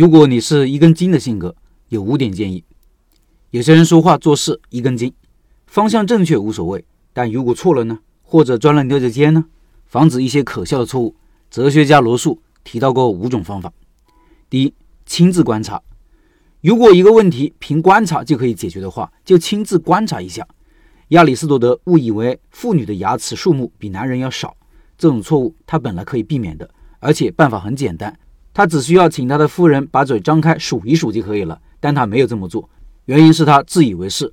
如果你是一根筋的性格，有五点建议。有些人说话做事一根筋，方向正确无所谓，但如果错了呢？或者钻了牛角尖呢？防止一些可笑的错误，哲学家罗素提到过五种方法。第一，亲自观察。如果一个问题凭观察就可以解决的话，就亲自观察一下。亚里士多德误以为妇女的牙齿数目比男人要少，这种错误他本来可以避免的，而且办法很简单。他只需要请他的夫人把嘴张开数一数就可以了，但他没有这么做，原因是他自以为是，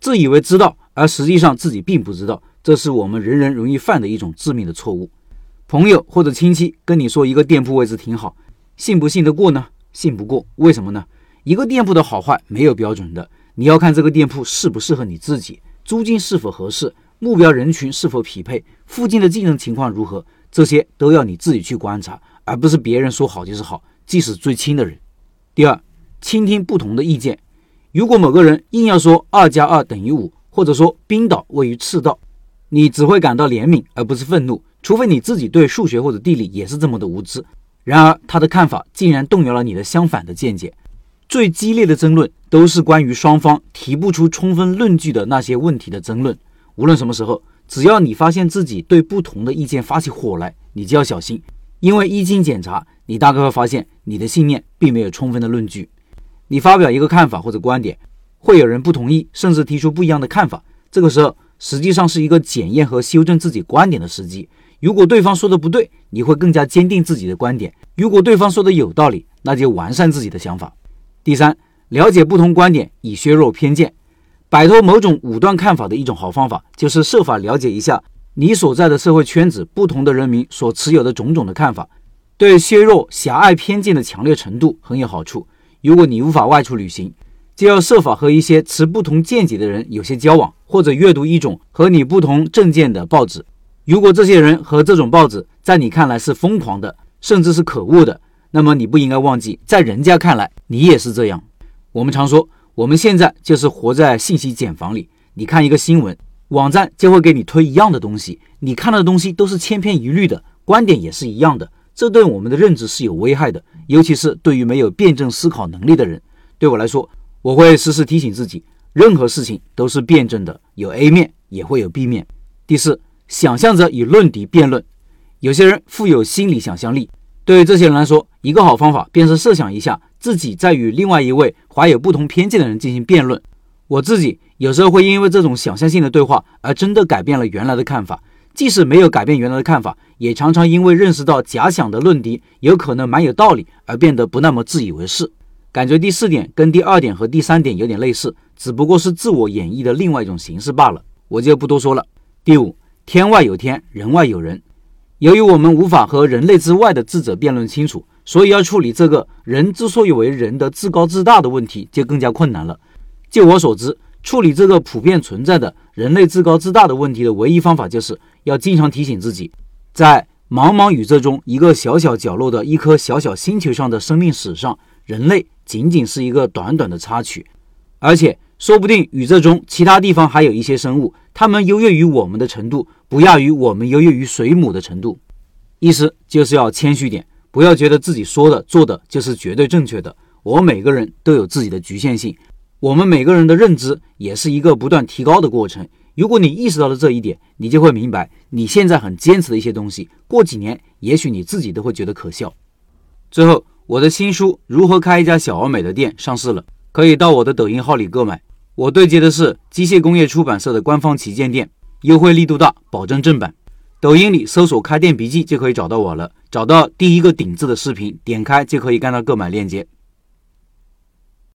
自以为知道，而实际上自己并不知道。这是我们人人容易犯的一种致命的错误。朋友或者亲戚跟你说一个店铺位置挺好，信不信得过呢？信不过，为什么呢？一个店铺的好坏没有标准的，你要看这个店铺适不适合你自己，租金是否合适，目标人群是否匹配，附近的竞争情况如何，这些都要你自己去观察。而不是别人说好就是好，即使最亲的人。第二，倾听不同的意见。如果某个人硬要说二加二等于五，或者说冰岛位于赤道，你只会感到怜悯而不是愤怒，除非你自己对数学或者地理也是这么的无知。然而他的看法竟然动摇了你的相反的见解。最激烈的争论都是关于双方提不出充分论据的那些问题的争论。无论什么时候，只要你发现自己对不同的意见发起火来，你就要小心。因为一经检查，你大概会发现你的信念并没有充分的论据。你发表一个看法或者观点，会有人不同意，甚至提出不一样的看法。这个时候，实际上是一个检验和修正自己观点的时机。如果对方说的不对，你会更加坚定自己的观点；如果对方说的有道理，那就完善自己的想法。第三，了解不同观点以削弱偏见，摆脱某种武断看法的一种好方法，就是设法了解一下。你所在的社会圈子，不同的人民所持有的种种的看法，对削弱狭隘偏见的强烈程度很有好处。如果你无法外出旅行，就要设法和一些持不同见解的人有些交往，或者阅读一种和你不同政见的报纸。如果这些人和这种报纸在你看来是疯狂的，甚至是可恶的，那么你不应该忘记，在人家看来你也是这样。我们常说，我们现在就是活在信息茧房里。你看一个新闻。网站就会给你推一样的东西，你看到的东西都是千篇一律的，观点也是一样的，这对我们的认知是有危害的，尤其是对于没有辩证思考能力的人。对我来说，我会时时提醒自己，任何事情都是辩证的，有 A 面也会有 B 面。第四，想象着与论敌辩论。有些人富有心理想象力，对于这些人来说，一个好方法便是设想一下自己在与另外一位怀有不同偏见的人进行辩论。我自己。有时候会因为这种想象性的对话而真的改变了原来的看法，即使没有改变原来的看法，也常常因为认识到假想的论敌有可能蛮有道理而变得不那么自以为是。感觉第四点跟第二点和第三点有点类似，只不过是自我演绎的另外一种形式罢了，我就不多说了。第五，天外有天，人外有人。由于我们无法和人类之外的智者辩论清楚，所以要处理这个人之所以为人的自高自大的问题就更加困难了。就我所知。处理这个普遍存在的人类自高自大的问题的唯一方法，就是要经常提醒自己，在茫茫宇宙中一个小小角落的一颗小小星球上的生命史上，人类仅仅是一个短短的插曲，而且说不定宇宙中其他地方还有一些生物，它们优越于我们的程度，不亚于我们优越于水母的程度。意思就是要谦虚点，不要觉得自己说的做的就是绝对正确的。我每个人都有自己的局限性。我们每个人的认知也是一个不断提高的过程。如果你意识到了这一点，你就会明白，你现在很坚持的一些东西，过几年也许你自己都会觉得可笑。最后，我的新书《如何开一家小而美的店》上市了，可以到我的抖音号里购买。我对接的是机械工业出版社的官方旗舰店，优惠力度大，保证正版。抖音里搜索“开店笔记”就可以找到我了，找到第一个顶字的视频，点开就可以看到购买链接。